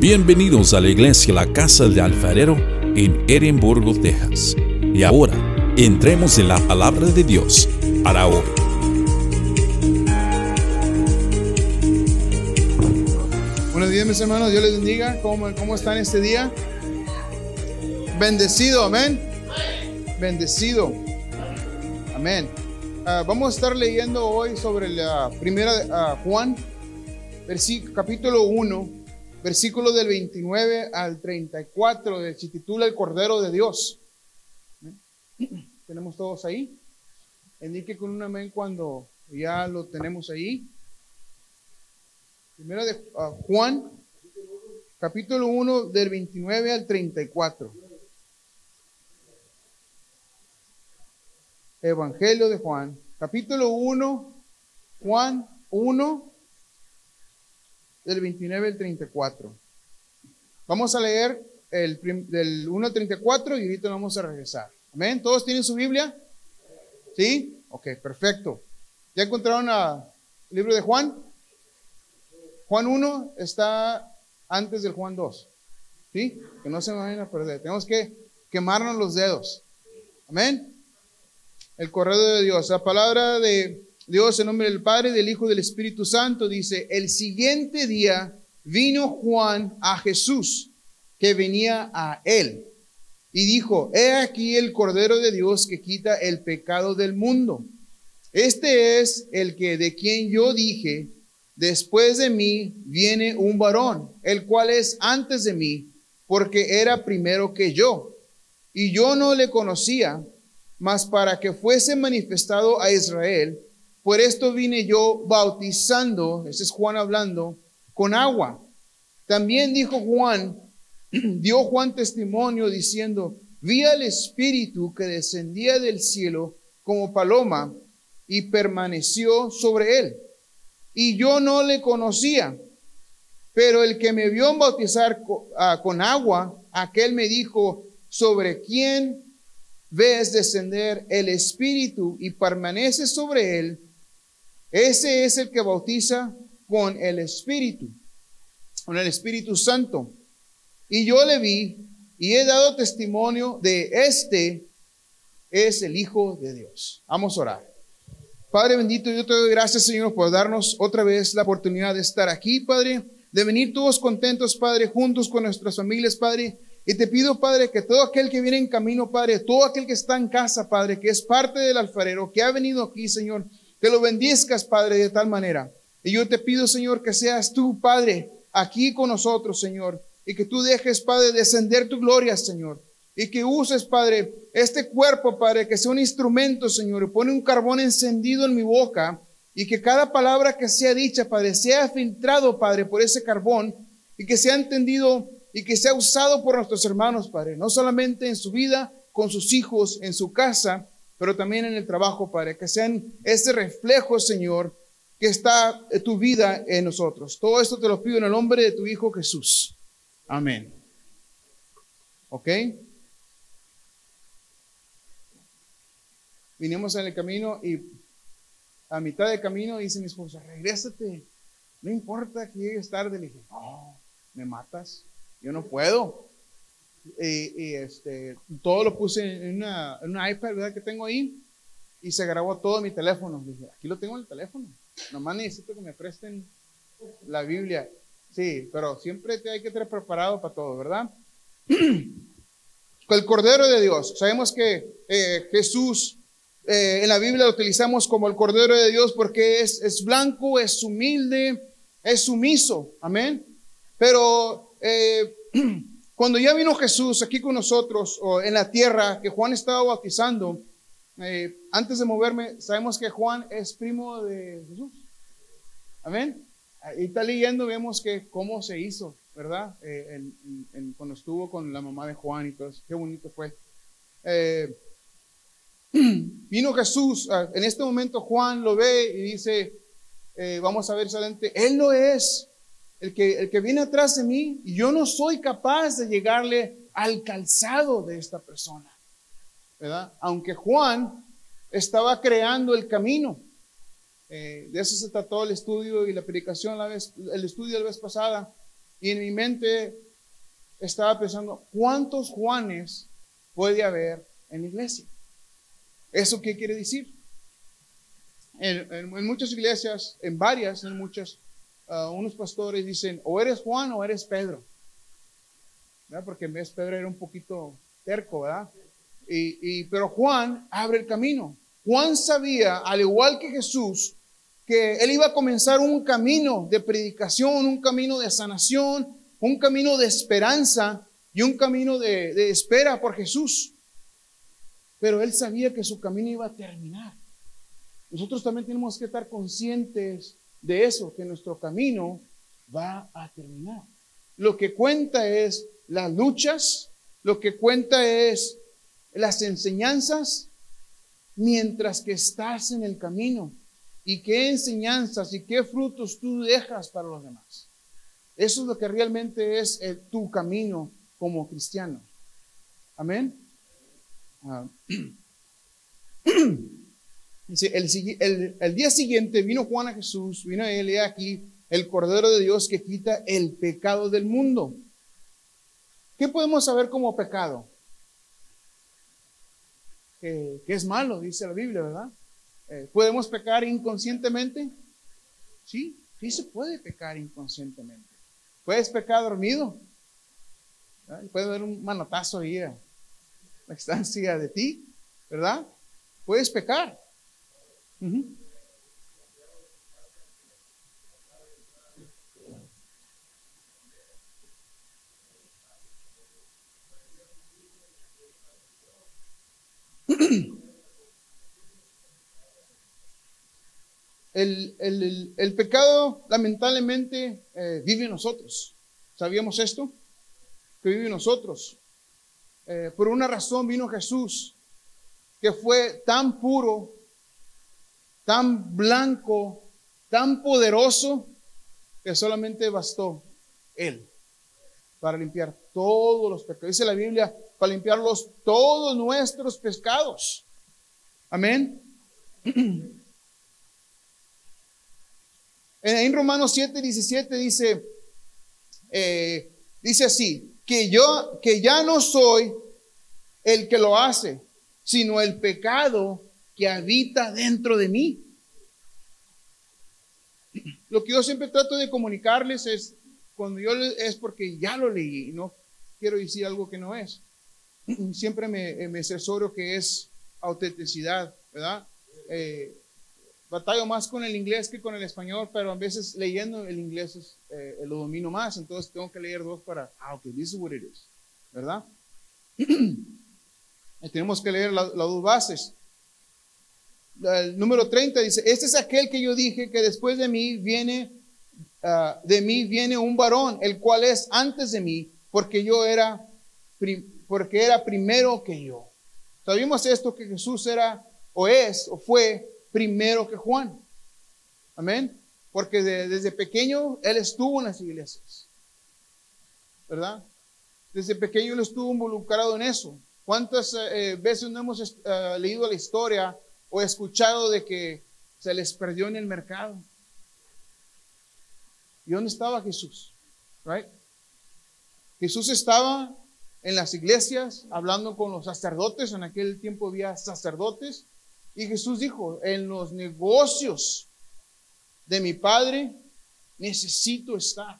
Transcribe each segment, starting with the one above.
Bienvenidos a la iglesia La Casa del Alfarero en Edimburgo, Texas. Y ahora, entremos en la palabra de Dios para hoy. Buenos días, mis hermanos. Dios les bendiga. ¿Cómo, cómo están este día? Bendecido, amén. Bendecido. Amén. Ah, vamos a estar leyendo hoy sobre la primera ah, Juan, capítulo 1, versículo del 29 al 34, se titula El Cordero de Dios. ¿Tenemos todos ahí? Indique con un amén cuando ya lo tenemos ahí. Primero de uh, Juan, capítulo 1, del 29 al 34. Evangelio de Juan, capítulo 1, Juan 1, del 29 al 34. Vamos a leer el, del 1 al 34 y ahorita vamos a regresar. Amén. ¿Todos tienen su Biblia? ¿Sí? Ok, perfecto. ¿Ya encontraron el libro de Juan? Juan 1 está antes del Juan 2. ¿Sí? Que no se me vayan a perder. Tenemos que quemarnos los dedos. Amén. El correo de Dios. La palabra de Dios en nombre del Padre, del Hijo y del Espíritu Santo dice, el siguiente día vino Juan a Jesús, que venía a él, y dijo, he aquí el Cordero de Dios que quita el pecado del mundo. Este es el que de quien yo dije, después de mí viene un varón, el cual es antes de mí, porque era primero que yo. Y yo no le conocía, mas para que fuese manifestado a Israel, por esto vine yo bautizando, ese es Juan hablando, con agua. También dijo Juan, dio Juan testimonio diciendo, vi al Espíritu que descendía del cielo como paloma y permaneció sobre él. Y yo no le conocía, pero el que me vio bautizar ah, con agua, aquel me dijo, sobre quién ves descender el Espíritu y permanece sobre él, ese es el que bautiza con el Espíritu, con el Espíritu Santo. Y yo le vi y he dado testimonio de este es el Hijo de Dios. Vamos a orar. Padre bendito, yo te doy gracias, Señor, por darnos otra vez la oportunidad de estar aquí, Padre, de venir todos contentos, Padre, juntos con nuestras familias, Padre. Y te pido, Padre, que todo aquel que viene en camino, Padre, todo aquel que está en casa, Padre, que es parte del alfarero, que ha venido aquí, Señor, que lo bendizcas, Padre, de tal manera. Y yo te pido, Señor, que seas tú, Padre, aquí con nosotros, Señor, y que tú dejes, Padre, descender tu gloria, Señor. Y que uses, Padre, este cuerpo, Padre, que sea un instrumento, Señor, y pone un carbón encendido en mi boca, y que cada palabra que sea dicha, Padre, sea filtrado, Padre, por ese carbón, y que sea entendido y que sea usado por nuestros hermanos, Padre, no solamente en su vida, con sus hijos, en su casa, pero también en el trabajo, Padre, que sean ese reflejo, Señor, que está tu vida en nosotros. Todo esto te lo pido en el nombre de tu Hijo Jesús. Amén. ¿Ok? Vinimos en el camino y a mitad de camino dice mi esposa, regrésate, no importa que llegues tarde. Le dije, no, me matas, yo no puedo. Y, este, todo lo puse en una, en una iPad, ¿verdad? Que tengo ahí. Y se grabó todo mi teléfono. Dije, aquí lo tengo en el teléfono. Nomás necesito que me presten la Biblia. Sí, pero siempre te hay que estar preparado para todo, ¿verdad? el Cordero de Dios. Sabemos que eh, Jesús eh, en la Biblia lo utilizamos como el Cordero de Dios porque es, es blanco, es humilde, es sumiso. Amén. Pero eh, Cuando ya vino Jesús aquí con nosotros o en la tierra, que Juan estaba bautizando, eh, antes de moverme, sabemos que Juan es primo de Jesús. Amén. Y está leyendo, vemos que cómo se hizo, ¿verdad? Eh, cuando estuvo con la mamá de Juan y todo eso. Qué bonito fue. Eh, vino Jesús, ah, en este momento Juan lo ve y dice, vamos a ver adelante, Él no es el que, el que viene atrás de mí, y yo no soy capaz de llegarle al calzado de esta persona. ¿verdad? Aunque Juan estaba creando el camino. Eh, de eso se trató el estudio y la predicación, la vez, el estudio la vez pasada. Y en mi mente estaba pensando, ¿cuántos Juanes puede haber en la iglesia? ¿Eso qué quiere decir? En, muchas iglesias, en varias, en muchas, unos pastores dicen, o eres Juan o eres Pedro. Porque en vez Pedro era un poquito terco, ¿verdad? Y, pero Juan abre el camino. Juan sabía, al igual que Jesús, que él iba a comenzar un camino de predicación, un camino de sanación, un camino de esperanza y un camino de, de espera por Jesús. Pero él sabía que su camino iba a terminar. Nosotros también tenemos que estar conscientes de eso, que nuestro camino va a terminar. Lo que cuenta es las luchas, lo que cuenta es las enseñanzas mientras que estás en el camino. ¿Y qué enseñanzas y qué frutos tú dejas para los demás? Eso es lo que realmente es tu camino como cristiano. Amén. Ah. El, día siguiente vino Juan a Jesús, vino él y aquí el Cordero de Dios que quita el pecado del mundo. ¿Qué podemos saber como pecado? que, es malo, dice la Biblia, ¿verdad? Eh, ¿Podemos pecar inconscientemente? Sí, sí se puede pecar inconscientemente. Puedes pecar dormido. Puede haber un manotazo ahí a la distancia de ti, ¿verdad? Puedes pecar. El, pecado lamentablemente eh, vive en nosotros. ¿Sabíamos esto? Que vive en nosotros. Eh, por una razón vino Jesús, que fue tan puro, tan blanco, tan poderoso, que solamente bastó Él para limpiar todos los pecados. Dice la Biblia, para limpiarlos todos nuestros pecados. Amén. En Romanos 7, 17 dice, eh, dice así, que yo, que ya no soy el que lo hace, sino el pecado que habita dentro de mí. Lo que yo siempre trato de comunicarles es, cuando yo es porque ya lo leí, no quiero decir algo que no es. Siempre me, me asesoro que es autenticidad, ¿verdad? Eh, batallo más con el inglés que con el español, pero a veces leyendo el inglés es, eh, lo domino más, entonces tengo que leer dos para, ah, ok, this is what it is, ¿verdad? tenemos que leer las dos bases. El número 30 dice, este es aquel que yo dije que después de mí viene, ah, de mí viene un varón, el cual es antes de mí, porque yo era, porque era primero que yo. Sabemos esto que Jesús era, o es, o fue primero que Juan. Amén. Porque desde pequeño él estuvo en las iglesias. ¿Verdad? Desde pequeño él estuvo involucrado en eso. ¿Cuántas eh, veces no hemos eh, leído la historia o escuchado de que se les perdió en el mercado? ¿Y dónde estaba Jesús? Right? Jesús estaba en las iglesias hablando con los sacerdotes. En aquel tiempo había sacerdotes y Jesús dijo, en los negocios de mi Padre necesito estar.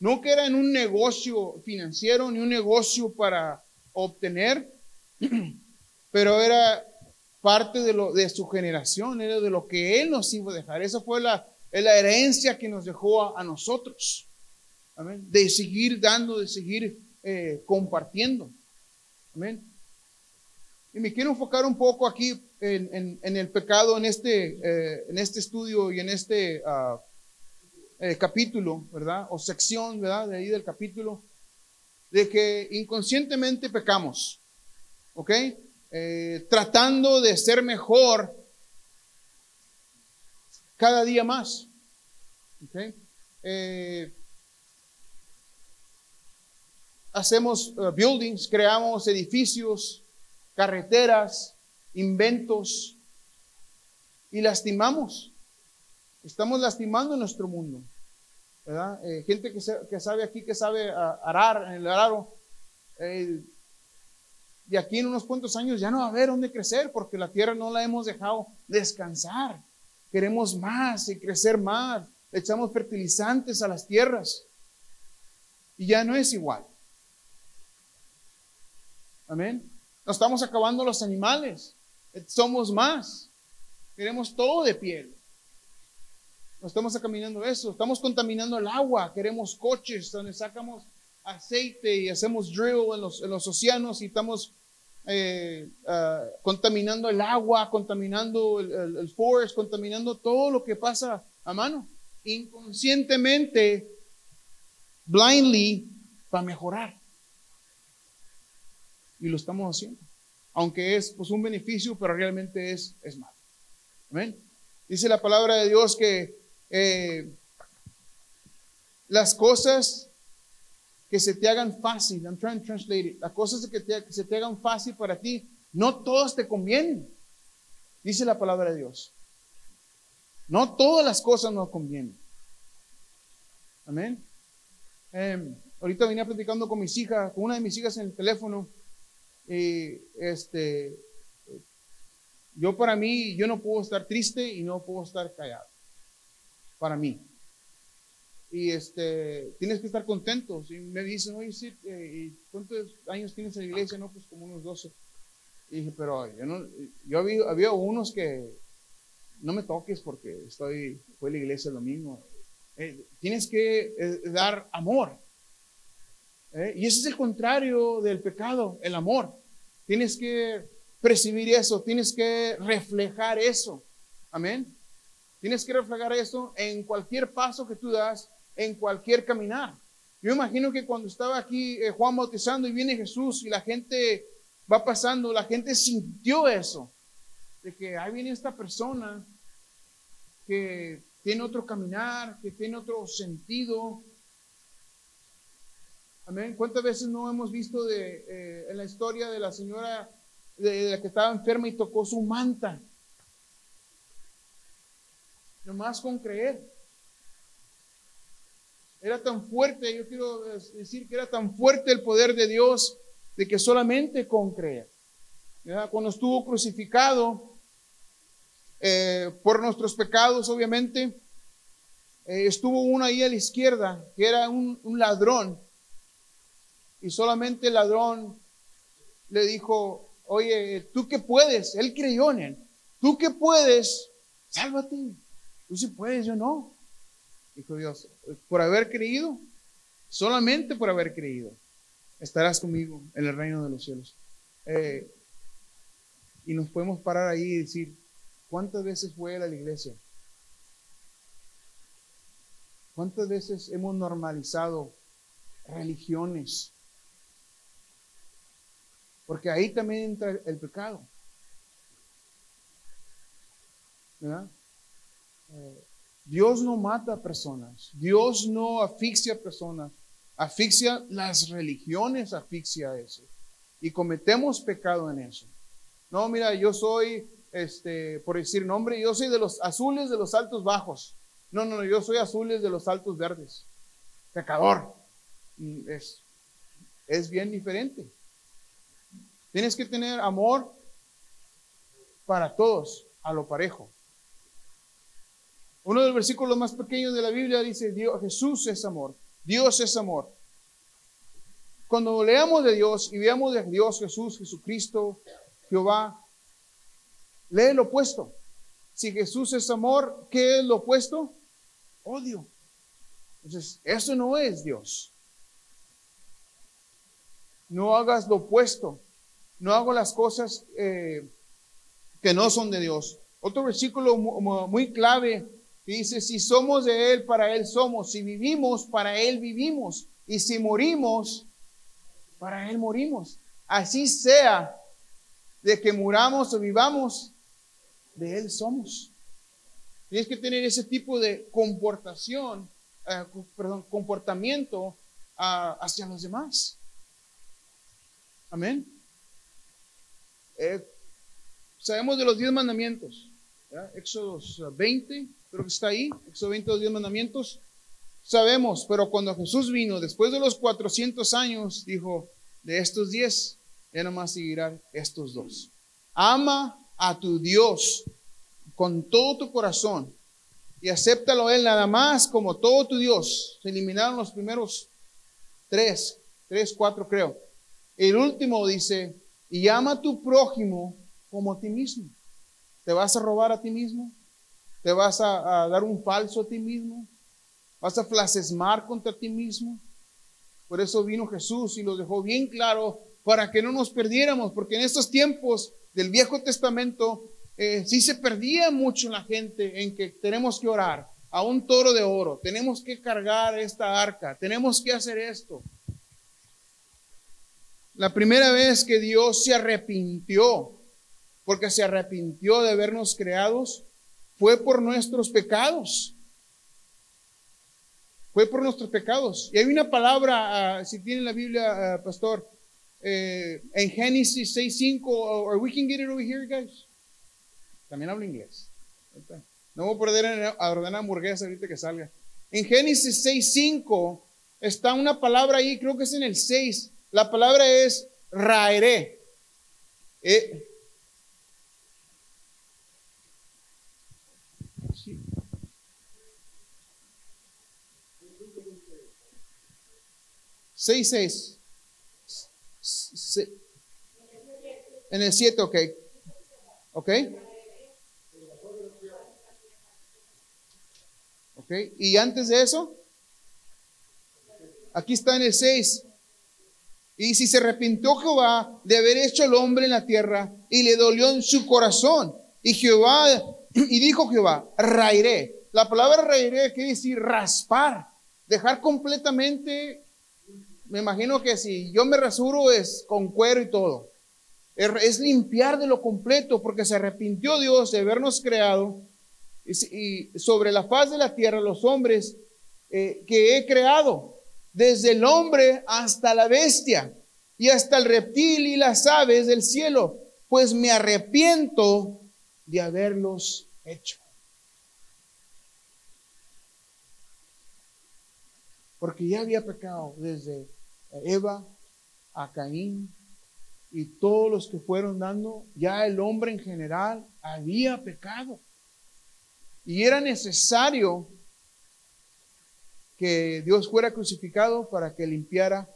No que era en un negocio financiero ni un negocio para obtener, pero era parte de, lo, de su generación, era de lo que Él nos iba a dejar. Esa fue la, la herencia que nos dejó a, nosotros. De seguir dando, de seguir eh, compartiendo. Amén. Y me quiero enfocar un poco aquí en, el pecado, en este, eh, en este estudio y en este ah, eh, capítulo, ¿verdad? O sección, ¿verdad? De ahí del capítulo, de que inconscientemente pecamos, ¿ok? Eh, tratando de ser mejor cada día más, ¿ok? hacemos buildings, creamos edificios, carreteras, inventos y lastimamos. Estamos lastimando nuestro mundo. Eh, gente que, sabe aquí, que sabe arar en el araro. Eh, y aquí en unos cuantos años ya no va a haber dónde crecer porque la tierra no la hemos dejado descansar. Queremos más y crecer más. echamos fertilizantes a las tierras y ya no es igual. Amén. Nos estamos acabando los animales. Somos más. Queremos todo de piel. No estamos caminando eso. Estamos contaminando el agua. Queremos coches donde sacamos aceite y hacemos drill en los, en los océanos y estamos eh, ah, contaminando el agua, contaminando el, forest, contaminando todo lo que pasa a mano. Inconscientemente, blindly, para mejorar. Y lo estamos haciendo. Aunque es pues, un beneficio, pero realmente es, es malo. Amén. Dice la palabra de Dios que eh, las cosas que se te hagan fácil, I'm trying to translate it, las cosas que, se te hagan fácil para ti, no todas te convienen, dice la palabra de Dios. No todas las cosas nos convienen. Amén. Em, ahorita venía platicando con mis hijas, con una de mis hijas en el teléfono, y este, yo para mí, yo no puedo estar triste y no puedo estar callado. Para mí y este, tienes que estar contento. Y me dicen, oye, sí, eh, ¿cuántos años tienes en la iglesia? No, pues como unos 12. Y dije, pero yo, no, yo había, había unos que no me toques porque estoy, fue la iglesia el domingo. Eh, tienes que eh, dar amor. Y ese es el contrario del pecado, el amor. Tienes que percibir eso, tienes que reflejar eso. Amén. Tienes que reflejar eso en cualquier paso que tú das, en cualquier caminar. Yo imagino que cuando estaba aquí eh, Juan bautizando y viene Jesús y la gente va pasando, la gente sintió eso, de que ahí viene esta persona que tiene otro caminar, que tiene otro sentido. Amén. ¿Cuántas veces no hemos visto de, eh, en la historia de la señora de, la que estaba enferma y tocó su manta? Nomás con creer. Era tan fuerte, yo quiero decir que era tan fuerte el poder de Dios de que solamente con creer. Cuando estuvo crucificado eh, por nuestros pecados, obviamente, eh, estuvo uno ahí a la izquierda, que era un, un ladrón, y solamente el ladrón le dijo, oye, tú que puedes, él creyó en él, tú que puedes, sálvate, tú sí puedes, yo no. Dijo Dios, por haber creído, solamente por haber creído, estarás conmigo en el reino de los cielos. Eh, y nos podemos parar ahí y decir, ¿cuántas veces fue a la iglesia? ¿Cuántas veces hemos normalizado religiones? Porque ahí también entra el pecado. ¿Verdad? Eh, Dios no mata personas, Dios no asfixia a personas, asfixia las religiones, asfixia eso. Y cometemos pecado en eso. No, mira, yo soy, este, por decir nombre, yo soy de los azules de los altos bajos. No, no, no, yo soy azules de los altos verdes. Pecador. Mm, es, es bien diferente. Tienes que tener amor para todos, a lo parejo. Uno de los versículos más pequeños de la Biblia dice, Dios, Jesús es amor, Dios es amor. Cuando leamos de Dios y veamos de Dios, Jesús, Jesucristo, Jehová, lee lo opuesto. Si Jesús es amor, ¿qué es lo opuesto? Odio. Entonces, eso no es Dios. No hagas lo opuesto. No hago las cosas eh, que no son de Dios. Otro versículo muy clave dice, si somos de Él, para Él somos. Si vivimos, para Él vivimos. Y si morimos, para Él morimos. Así sea de que muramos o vivamos, de Él somos. Tienes que tener ese tipo de comportación, eh, perdón, comportamiento ah, hacia los demás. Amén. Eh, sabemos de los diez mandamientos. Éxodo 20, creo que está ahí, Éxodo 20, los 10 mandamientos. sabemos, pero cuando Jesús vino, después de los 400 años, dijo, de estos 10, ya nomás seguirán estos dos. Ama a tu Dios con todo tu corazón y acéptalo a Él nada más como todo tu Dios. Se eliminaron los primeros tres, tres, cuatro creo. El último dice, y ama a tu prójimo como a ti mismo. ¿Te vas a robar a ti mismo? ¿Te vas a, dar un falso a ti mismo? ¿Vas a flasesmar contra ti mismo? Por eso vino Jesús y lo dejó bien claro para que no nos perdiéramos, porque en estos tiempos del Viejo Testamento eh, sí se perdía mucho la gente en que tenemos que orar a un toro de oro, tenemos que cargar esta arca, tenemos que hacer esto. La primera vez que Dios se arrepintió, porque se arrepintió de habernos creados, fue por nuestros pecados. Fue por nuestros pecados. Y hay una palabra, ah, si tienen la Biblia, ah, pastor, eh, en Génesis 6.5, or we can get it over here, guys. También hablo inglés. No voy a perder a ordenar hamburguesa ahorita que salga. En Génesis 6.5 está una palabra ahí, creo que es en el 6. La palabra es raeré. Eh, Seis, seis. En el siete, ok. Ok. Ok. Y antes de eso, aquí está en el seis. Y si se arrepintió Jehová de haber hecho el hombre en la tierra y le dolió en su corazón. Y Jehová, y dijo Jehová, rairé. La palabra rairé quiere decir raspar, dejar completamente me imagino que si yo me rasuro es con cuero y todo. Es limpiar de lo completo porque se arrepintió Dios de habernos creado y sobre la faz de la tierra los hombres eh, que he creado, desde el hombre hasta la bestia y hasta el reptil y las aves del cielo, pues me arrepiento de haberlos hecho. Porque ya había pecado desde a Eva, a Caín y todos los que fueron dando, ya el hombre en general había pecado. Y era necesario que Dios fuera crucificado para que limpiara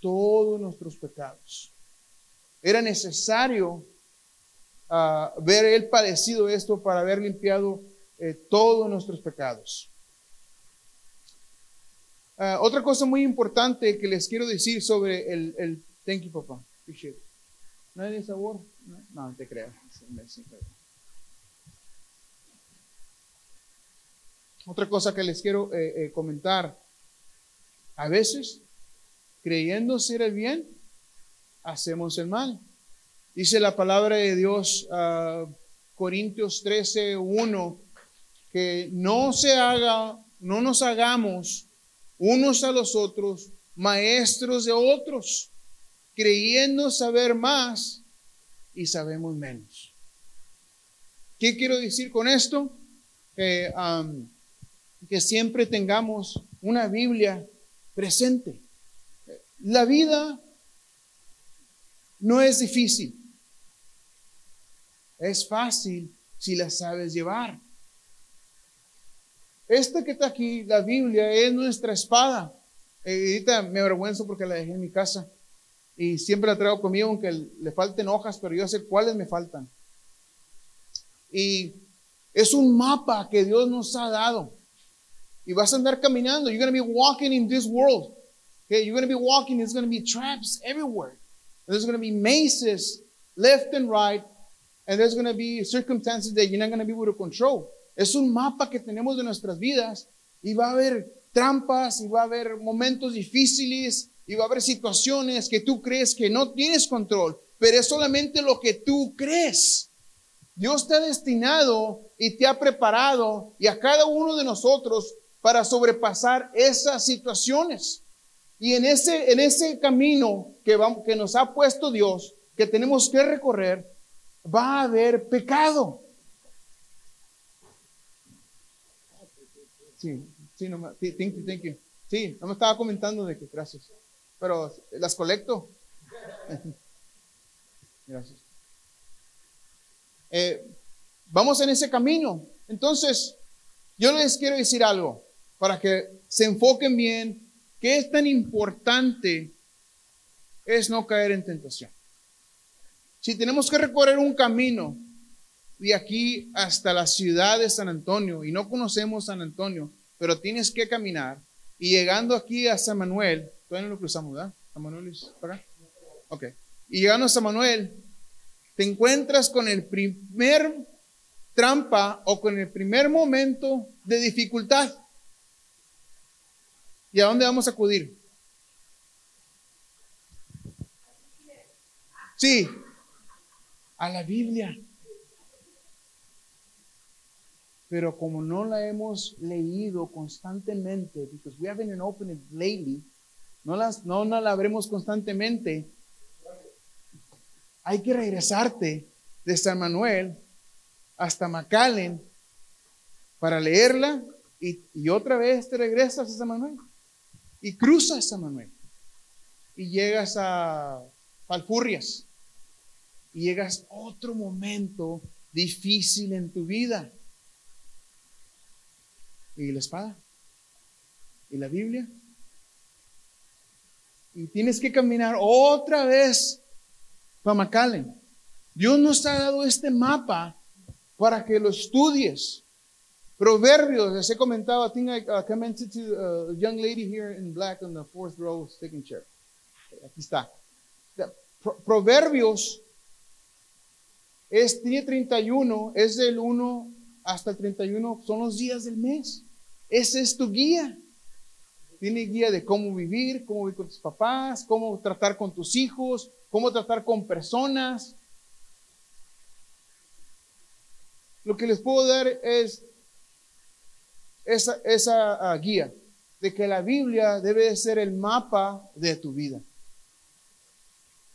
todos nuestros pecados. Era necesario ah, ver él padecido esto para haber limpiado eh, todos nuestros pecados. Ah, otra cosa muy importante que les quiero decir sobre el, thank you, papá. ¿No hay de? No, no te creo. Otra cosa que les quiero eh, eh, comentar. A veces, creyendo ser el bien, hacemos el mal. Dice la palabra de Dios, uh, Corintios 13, 1, que no se haga, no nos hagamos unos a los otros, maestros de otros, creyendo saber más y sabemos menos. ¿Qué quiero decir con esto? que siempre tengamos una Biblia presente. La vida no es difícil, es fácil si la sabes llevar. Esta que está aquí, la Biblia, es nuestra espada. Eh, me avergüenzo porque la dejé en mi casa. Y siempre la traigo conmigo, aunque le falten hojas, pero yo sé cuáles me faltan. Y es un mapa que Dios nos ha dado. Y vas a andar caminando. You're going to be walking in this world. Okay, you're going to be walking. There's going to be traps everywhere. There's going to be mazes left and right. And there's going to be circumstances that you're not going to be able to control. Es un mapa que tenemos de nuestras vidas y va a haber trampas y va a haber momentos difíciles y va a haber situaciones que tú crees que no tienes control, pero es solamente lo que tú crees. Dios te ha destinado y te ha preparado y a cada uno de nosotros para sobrepasar esas situaciones. Y en ese, en ese camino que, vamos, que nos ha puesto Dios, que tenemos que recorrer, va a haber pecado. Sí, Sí, no, me- thank you. Sí, no me estaba comentando de que gracias. Pero las colecto. Gracias. Eh, vamos en ese camino. Entonces, yo les quiero decir algo para que se enfoquen bien. ¿Qué es tan importante es no caer en tentación? Si tenemos que recorrer un camino de aquí hasta la ciudad de San Antonio y no conocemos San Antonio, pero tienes que caminar y llegando aquí a San Manuel, todavía no lo cruzamos, ¿verdad? San Manuel es para acá. Ok. Y llegando a San Manuel, te encuentras con el primer trampa o con el primer momento de dificultad. ¿Y a dónde vamos a acudir? Sí, a la Biblia. Pero como no la hemos leído constantemente, because we haven't opened it lately, no, las, no, no la abremos constantemente, hay que regresarte de San Manuel hasta McAllen para leerla y, y otra vez te regresas a San Manuel y cruzas San Manuel y llegas a Falfurrias y llegas a otro momento difícil en tu vida. ¿Y la espada? ¿Y la Biblia? Y tienes que caminar otra vez para McAllen. Dios nos ha dado este mapa para que lo estudies. Proverbios, les he comentado, I think I uh, commented to a young lady here in black on the fourth row sticking chair. Aquí está. Pro- Proverbios es, tiene 31, es del 1 hasta el 31, son los días del mes. Ese es tu guía. Tiene guía de cómo vivir, cómo vivir con tus papás, cómo tratar con tus hijos, cómo tratar con personas. Lo que les puedo dar es esa, ah, guía de que la Biblia debe de ser el mapa de tu vida.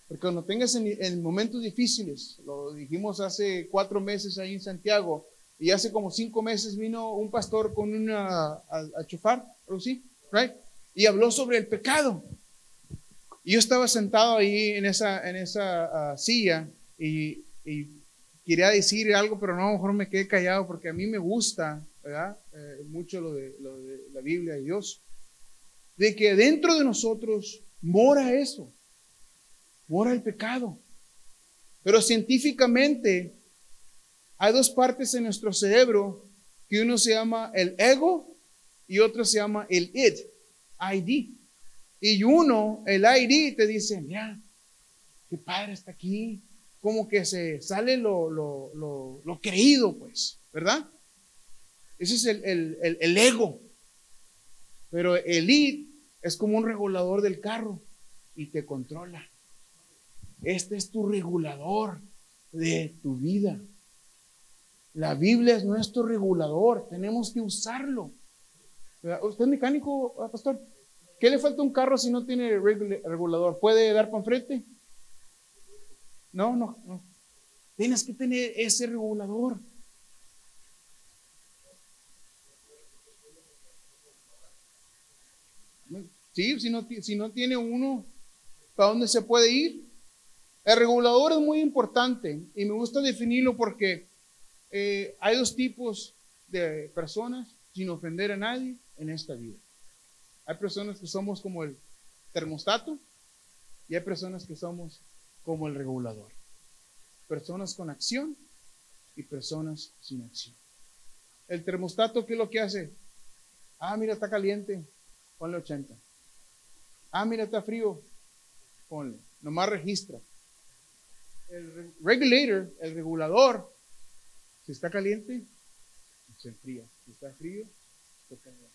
Porque cuando tengas en, en momentos difíciles, lo dijimos hace cuatro meses ahí en Santiago, y hace como cinco meses vino un pastor con una a, a chofar, algo así, right? Y habló sobre el pecado. Y yo estaba sentado ahí en esa, en esa ah, silla y, y quería decir algo, pero no, mejor me quedé callado porque a mí me gusta, ¿verdad? Eh, mucho lo de, lo de la Biblia de Dios. De que dentro de nosotros mora eso, mora el pecado. Pero científicamente hay dos partes en nuestro cerebro que uno se llama el ego y otro se llama el id, ID. Y uno, el ID, te dice, mira, qué padre está aquí, como que se sale lo, lo, lo, lo creído, pues, ¿verdad? Ese es el, el, el, el ego. Pero el id es como un regulador del carro y te controla. Este es tu regulador de tu vida. La Biblia es nuestro regulador, tenemos que usarlo. ¿Usted es mecánico, ah, pastor? ¿Qué le falta a un carro si no tiene regula- regulador? ¿Puede dar para enfrente? No, no. Tienes que tener ese regulador. Sí, si no, si no tiene uno, ¿para dónde se puede ir? El regulador es muy importante y me gusta definirlo porque eh, hay dos tipos de personas, sin ofender a nadie, en esta vida. Hay personas que somos como el termostato y hay personas que somos como el regulador. Personas con acción y personas sin acción. El termostato, ¿qué es lo que hace? Ah, mira, está caliente, ponle 80. Ah, mira, está frío, ponle. Nomás registra. El re- regulator, el regulador, si está caliente, se enfría. Si está frío, se calienta.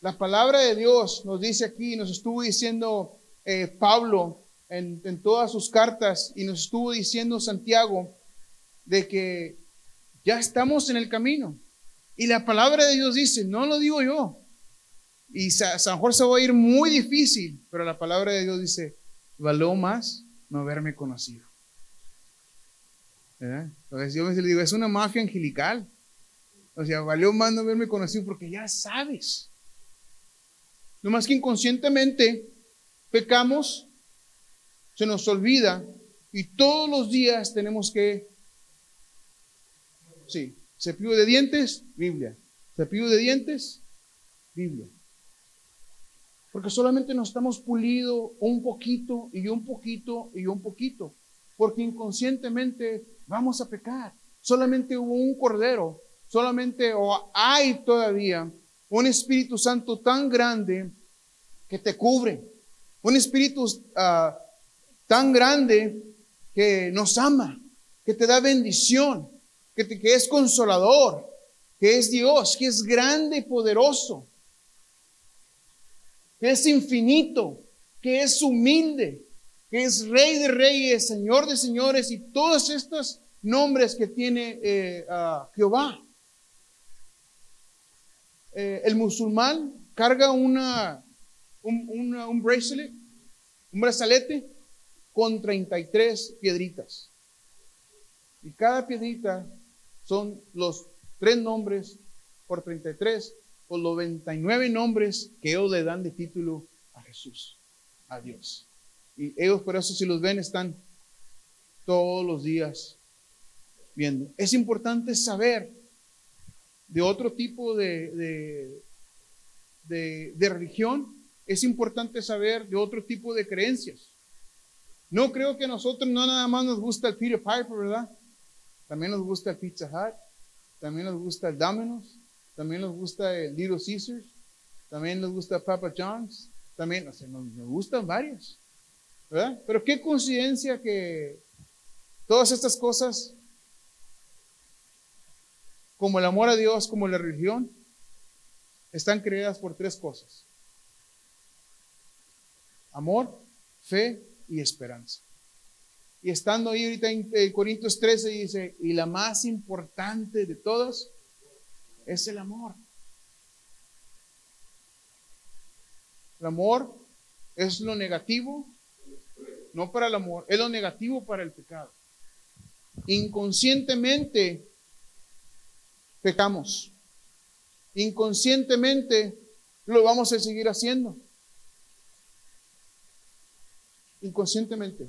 La palabra de Dios nos dice aquí, nos estuvo diciendo eh, Pablo en, en todas sus cartas y nos estuvo diciendo Santiago de que ya estamos en el camino. Y la palabra de Dios dice, no lo digo yo. Y sa- San Jorge se va a ir muy difícil, pero la palabra de Dios dice, valió más no haberme conocido. Entonces yo le digo, es una mafia angelical. O sea, valió más no haberme conocido porque ya sabes. No más que inconscientemente pecamos, se nos olvida y todos los días tenemos que, sí, cepillo de dientes, Biblia. Cepillo de dientes, Biblia. Porque solamente nos estamos pulido un poquito y un poquito y un poquito. Porque inconscientemente vamos a pecar. Solamente hubo un cordero, solamente o hay todavía un Espíritu Santo tan grande que te cubre. Un Espíritu uh, tan grande que nos ama, que te da bendición, que, te, que es consolador, que es Dios, que es grande y poderoso que es infinito, que es humilde, que es rey de reyes, señor de señores y todos estos nombres que tiene eh, Jehová. Eh, el musulmán carga una, un, un bracelet, un brazalete con 33 piedritas. Y cada piedrita son los tres nombres por 33 por los 99 nombres que ellos le dan de título a Jesús, a Dios. Y ellos por eso si los ven están todos los días viendo. Es importante saber de otro tipo de, de, de, religión, es importante saber de otro tipo de creencias. No creo que a nosotros no nada más nos gusta el Peter Piper, ¿verdad? También nos gusta el Pizza Hut, también nos gusta el Domino's, también nos gusta el Little Caesars, también nos gusta Papa John's, también, o sea, nos, gustan varios, Pero qué coincidencia que todas estas cosas, como el amor a Dios, como la religión, están creadas por tres cosas. Amor, fe y esperanza. Y estando ahí ahorita en Corintios 13 dice, y la más importante de todas es el amor. El amor es lo negativo, no para el amor, es lo negativo para el pecado. Inconscientemente pecamos. Inconscientemente lo vamos a seguir haciendo. Inconscientemente.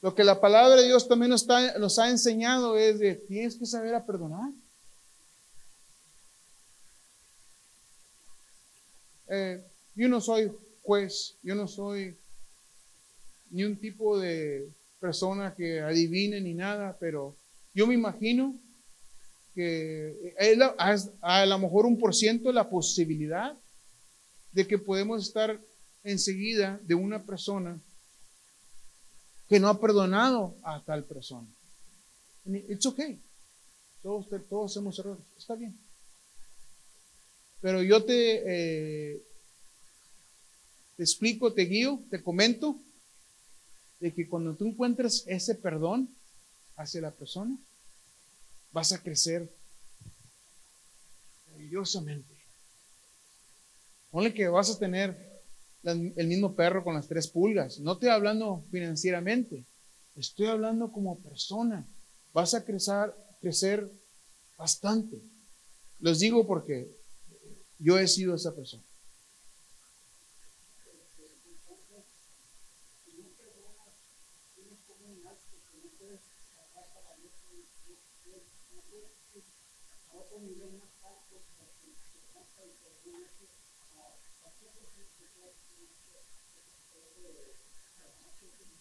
Lo que la palabra de Dios también nos, nos ha enseñado es de tienes que saber a perdonar. Eh, yo no soy juez, yo no soy ni un tipo de persona que adivine ni nada, pero yo me imagino que hay a, lo mejor un por ciento la posibilidad de que podemos estar enseguida de una persona que no ha perdonado a tal persona. It's okay. Todos, todos hacemos errores. Está bien. Pero yo te, eh, te explico, te guío, te comento de que cuando tú encuentres ese perdón hacia la persona, vas a crecer maravillosamente. Ponle que vas a tener el mismo perro con las tres pulgas. No estoy hablando financieramente, estoy hablando como persona. Vas a crecer, crecer bastante. Los digo porque yo he sido esa persona.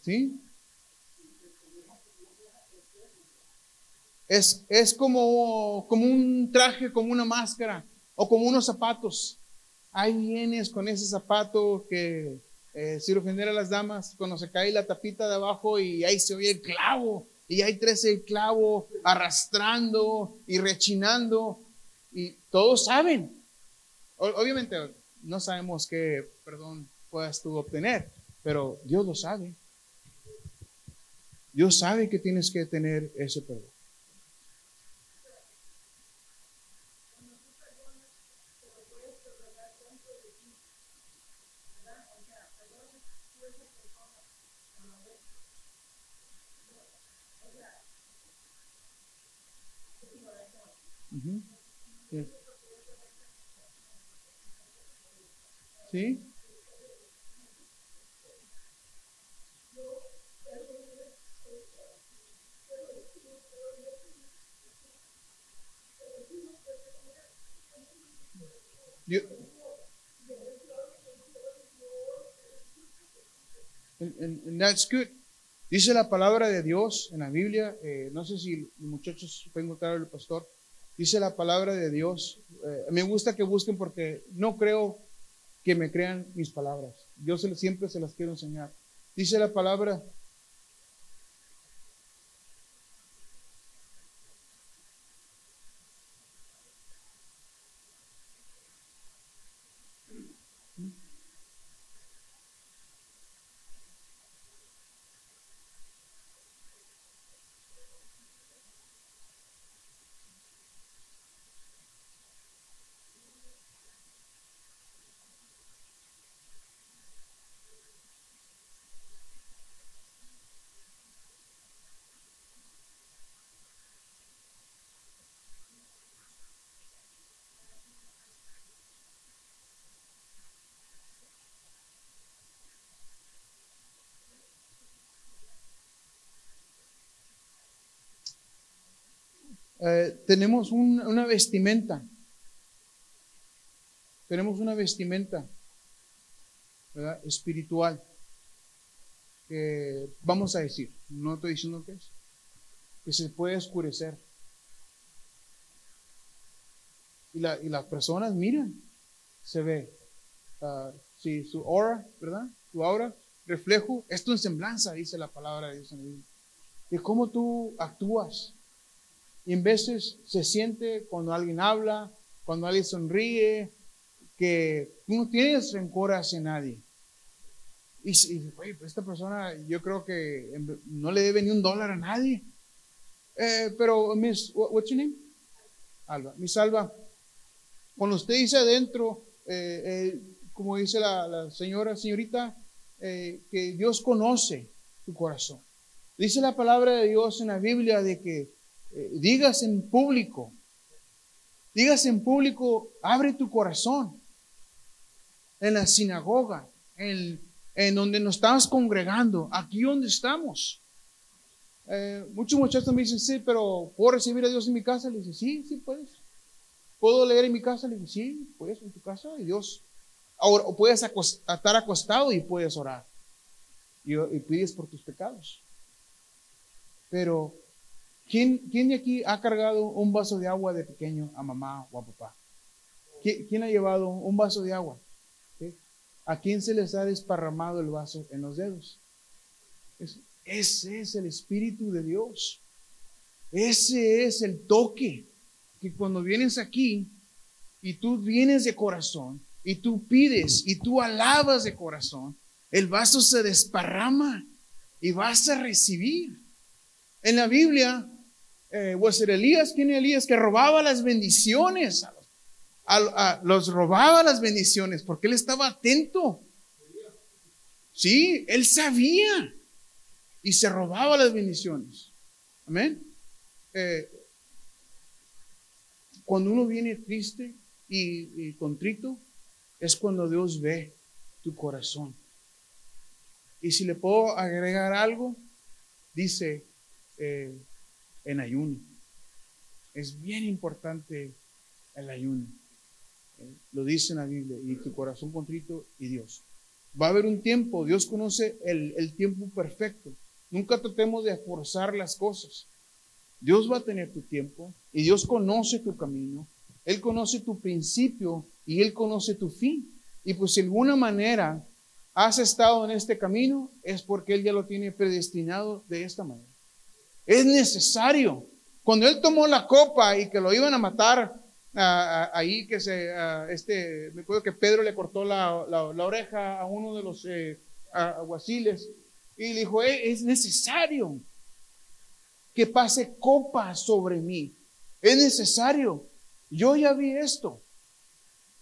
¿Sí? Es, es como, como un traje, como una máscara o como unos zapatos. Ahí vienes con ese zapato que, eh, si lo genera las damas, cuando se cae la tapita de abajo y ahí se oye el clavo, y hay tres el clavo arrastrando y rechinando, y todos saben. obviamente no sabemos qué perdón puedas tú obtener, pero Dios lo sabe. Dios sabe que tienes que tener ese perdón. Sí. Yo- And, that's good. Dice la palabra de Dios en la Biblia, eh, no sé si los muchachos pueden encontrar el pastor, dice la palabra de Dios, eh, me gusta que busquen porque no creo que me crean mis palabras, yo siempre se las quiero enseñar. Dice la palabra, eh, tenemos un- una vestimenta, tenemos una vestimenta espiritual, que vamos a decir, no estoy diciendo que es, que se puede oscurecer. Y, la- y las personas miran, se ve, ah, si su aura, ¿verdad? Tu aura, reflejo, esto en semblanza, dice la palabra de Dios en Biblia. De cómo tú actúas. Y en veces se siente cuando alguien habla, cuando alguien sonríe, que no tienes rencor hacia nadie. Y, y, güey, pues esta persona yo creo que no le debe ni un dólar a nadie. Eh, pero, Miss, what- what's your name? Alba. Miss Alba, cuando usted dice adentro, eh, eh, como dice la, la señora, señorita, eh, que Dios conoce tu corazón. Dice la palabra de Dios en la Biblia de que eh, digas en público, digas en público, abre tu corazón en la sinagoga, en, en donde nos estamos congregando, aquí donde estamos. Eh, muchos muchachos me dicen, sí, pero ¿puedo recibir a Dios en mi casa? Le dice, sí, sí puedes. ¿Puedo leer en mi casa? Le dice, sí, puedes en tu casa y Dios. Ahora, o puedes estar acostado y puedes orar. Y, y pides por tus pecados. Pero, ¿quién, ¿quién de aquí ha cargado un vaso de agua de pequeño a mamá o a papá? ¿Qui- ¿Quién ha llevado un vaso de agua? ¿A quién se les ha desparramado el vaso en los dedos? Es- ese es el Espíritu de Dios. Ese es el toque que cuando vienes aquí y tú vienes de corazón y tú pides y tú alabas de corazón, el vaso se desparrama y vas a recibir. En la Biblia, eh, pues Elías, ¿quién era Elías? Que robaba las bendiciones, a los, a- los robaba las bendiciones porque él estaba atento. Sí, él sabía y se robaba las bendiciones. Amén. Eh, cuando uno viene triste y, y contrito, es cuando Dios ve tu corazón. Y si le puedo agregar algo, dice eh, en ayuno. Es bien importante el ayuno. Eh, lo dice en la Biblia, y tu corazón contrito y Dios. Va a haber un tiempo, Dios conoce el, el tiempo perfecto. Nunca tratemos de forzar las cosas. Dios va a tener tu tiempo y Dios conoce tu camino. Él conoce tu principio y Él conoce tu fin. Y pues de alguna manera has estado en este camino, es porque Él ya lo tiene predestinado de esta manera. Es necesario. Cuando Él tomó la copa y que lo iban a matar, ah, ah, ahí que se, ah, este, me acuerdo que Pedro le cortó la, oreja a uno de los eh, aguaciles y le dijo, "Eh, es necesario que pase copa sobre mí. Es necesario. Yo ya vi esto.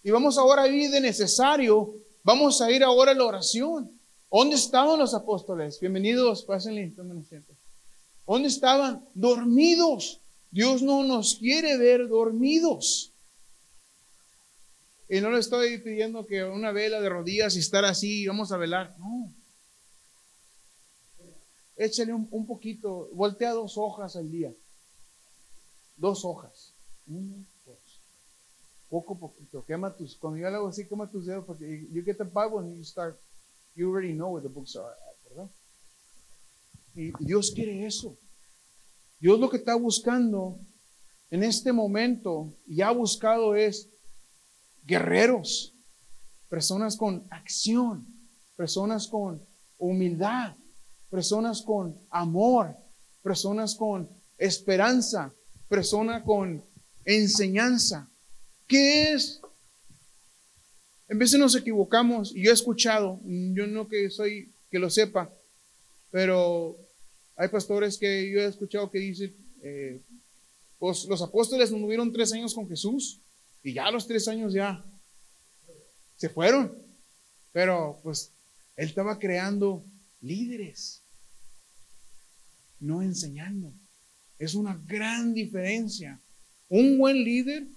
Y vamos ahora a ir de necesario. Vamos a ir ahora a la oración. ¿Dónde estaban los apóstoles? Bienvenidos, pásenle, tomen asiento. ¿Dónde estaban? Dormidos. Dios no nos quiere ver dormidos. Y no le estoy pidiendo que una vela de rodillas y estar así vamos a velar. No. Échale un, poquito, voltea dos hojas al día. Dos hojas. Poco a poquito. Quema tus, cuando yo le hago así, quema tus dedos porque you get the Bible and you start, you already know what the books are. Y Dios quiere eso. Dios lo que está buscando en este momento y ha buscado es guerreros, personas con acción, personas con humildad, personas con amor, personas con esperanza, personas con enseñanza. ¿Qué es? En veces nos equivocamos, y yo he escuchado, yo no que soy que lo sepa, pero hay pastores que yo he escuchado que dicen, eh, pues los apóstoles no tuvieron tres años con Jesús y ya los tres años ya se fueron. Pero pues él estaba creando líderes, no enseñando. Es una gran diferencia. Un buen líder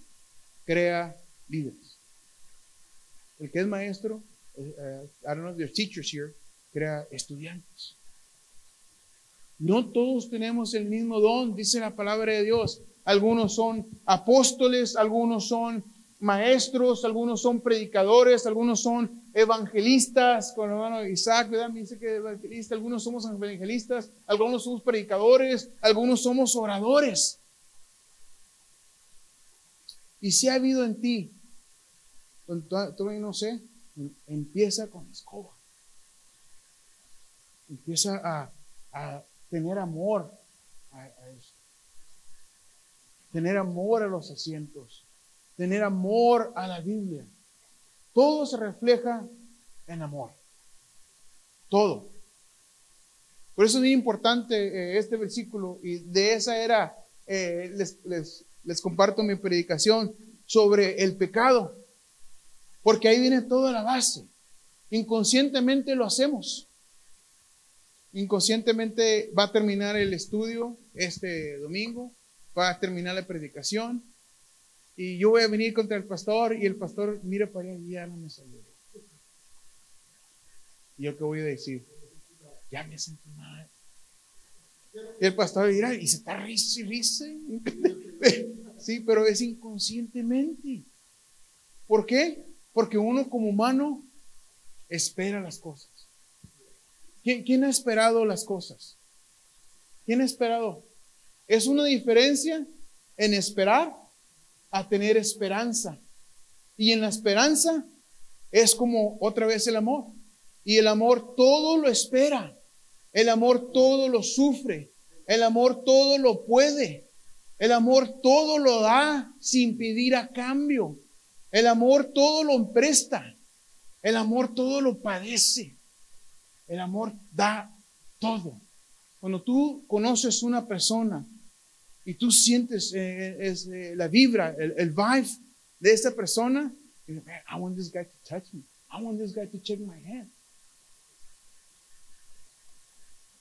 crea líderes. El que es maestro, uh, I don't know, there's teachers here, crea estudiantes. No todos tenemos el mismo don, dice la palabra de Dios. Algunos son apóstoles, algunos son maestros, algunos son predicadores, algunos son evangelistas, con el hermano Isaac, ¿verdad? Me dice que evangelista, algunos somos evangelistas, algunos somos predicadores, algunos somos oradores. Y si ha habido en ti, todavía no sé, empieza con escoba. Empieza a tener amor a, eso. Tener amor a los asientos. Tener amor a la Biblia. Todo se refleja en amor. Todo. Por eso es muy importante eh, este versículo y de esa era, eh, les, les, les comparto mi predicación sobre el pecado. Porque ahí viene toda la base. Inconscientemente lo hacemos inconscientemente va a terminar el estudio este domingo, va a terminar la predicación y yo voy a venir contra el pastor y el pastor mira para allá y ya no me salió. ¿Y yo qué voy a decir? Ya me sentí mal. Y el pastor dirá, y se está risa y risa. Sí, pero es inconscientemente. ¿Por qué? Porque uno como humano espera las cosas. ¿Quién, ha esperado las cosas? ¿Quién ha esperado? Es una diferencia en esperar a tener esperanza. Y en la esperanza es como otra vez el amor. Y el amor todo lo espera. El amor todo lo sufre. El amor todo lo puede. El amor todo lo da sin pedir a cambio. El amor todo lo presta. El amor todo lo padece. El amor da todo. Cuando tú conoces una persona y tú sientes eh, eh, la vibra, el, vibe de esa persona, I want this guy to touch me. I want this guy to check my hand.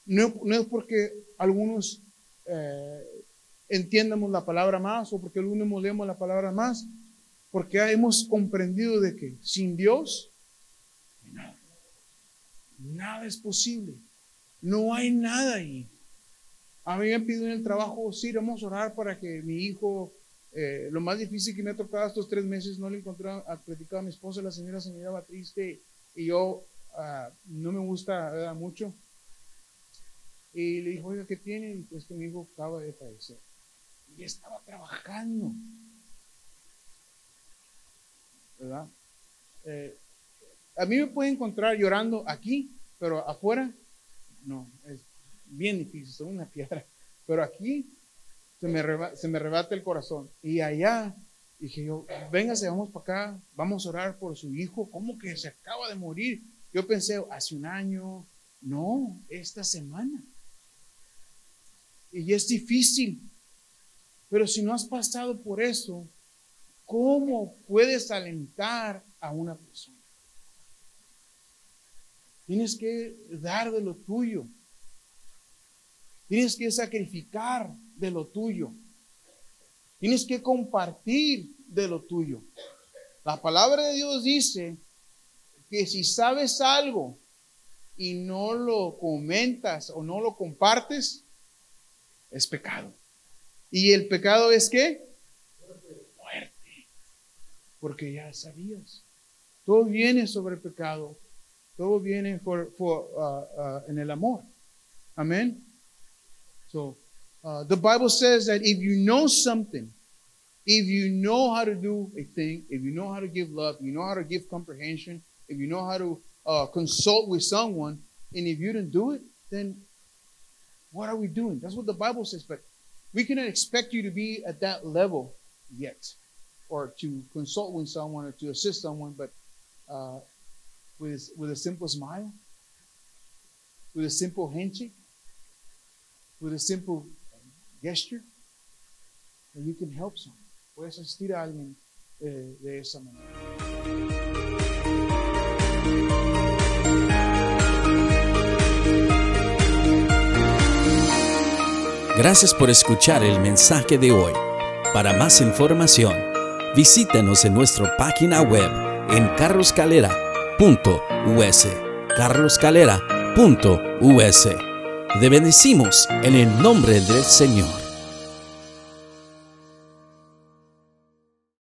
No, es porque algunos eh, entiendamos la palabra más o porque algunos leemos la palabra más, porque hemos comprendido de que sin Dios Nada es posible. No hay nada ahí. A mí me piden en el trabajo, sí, vamos a orar para que mi hijo, eh, lo más difícil que me ha tocado estos tres meses, no le encontré a predicar a mi esposa, la señora se miraba triste y yo ah, no me gusta mucho. Y le dijo, oiga, ¿qué tiene? Y pues que mi hijo acaba de fallecer. Y estaba trabajando. ¿Verdad? Eh, a mí me puede encontrar llorando aquí, pero afuera, no, es bien difícil, soy una piedra. Pero aquí se me, se me rebate el corazón. Y allá dije yo, véngase, vamos para acá, vamos a orar por su hijo, ¿cómo que se acaba de morir? Yo pensé, hace un año, no, esta semana. Y es difícil. Pero si no has pasado por eso, ¿cómo puedes alentar a una persona? Tienes que dar de lo tuyo. Tienes que sacrificar de lo tuyo. Tienes que compartir de lo tuyo. La palabra de Dios dice que si sabes algo y no lo comentas o no lo compartes, es pecado. ¿Y el pecado es qué? Muerte. Porque ya sabías. Todo viene sobre el pecado. Todo viene por, uh, uh, en el amor. Amén. So, uh, the Bible says that if you know something, if you know how to do a thing, if you know how to give love, you know how to give comprehension, if you know how to uh, consult with someone, and if you don't do it, then what are we doing? That's what the Bible says. But we cannot expect you to be at that level yet, or to consult with someone or to assist someone. But uh, with with a simple smile, with a simple handshake, with a simple gesture, and you can help someone. Puedes a alguien eh, de esa manera. Gracias por escuchar el mensaje de hoy. Para más información, visítanos en nuestra página web en carloscalera.us. carloscalera.us. Te bendecimos en el nombre del Señor.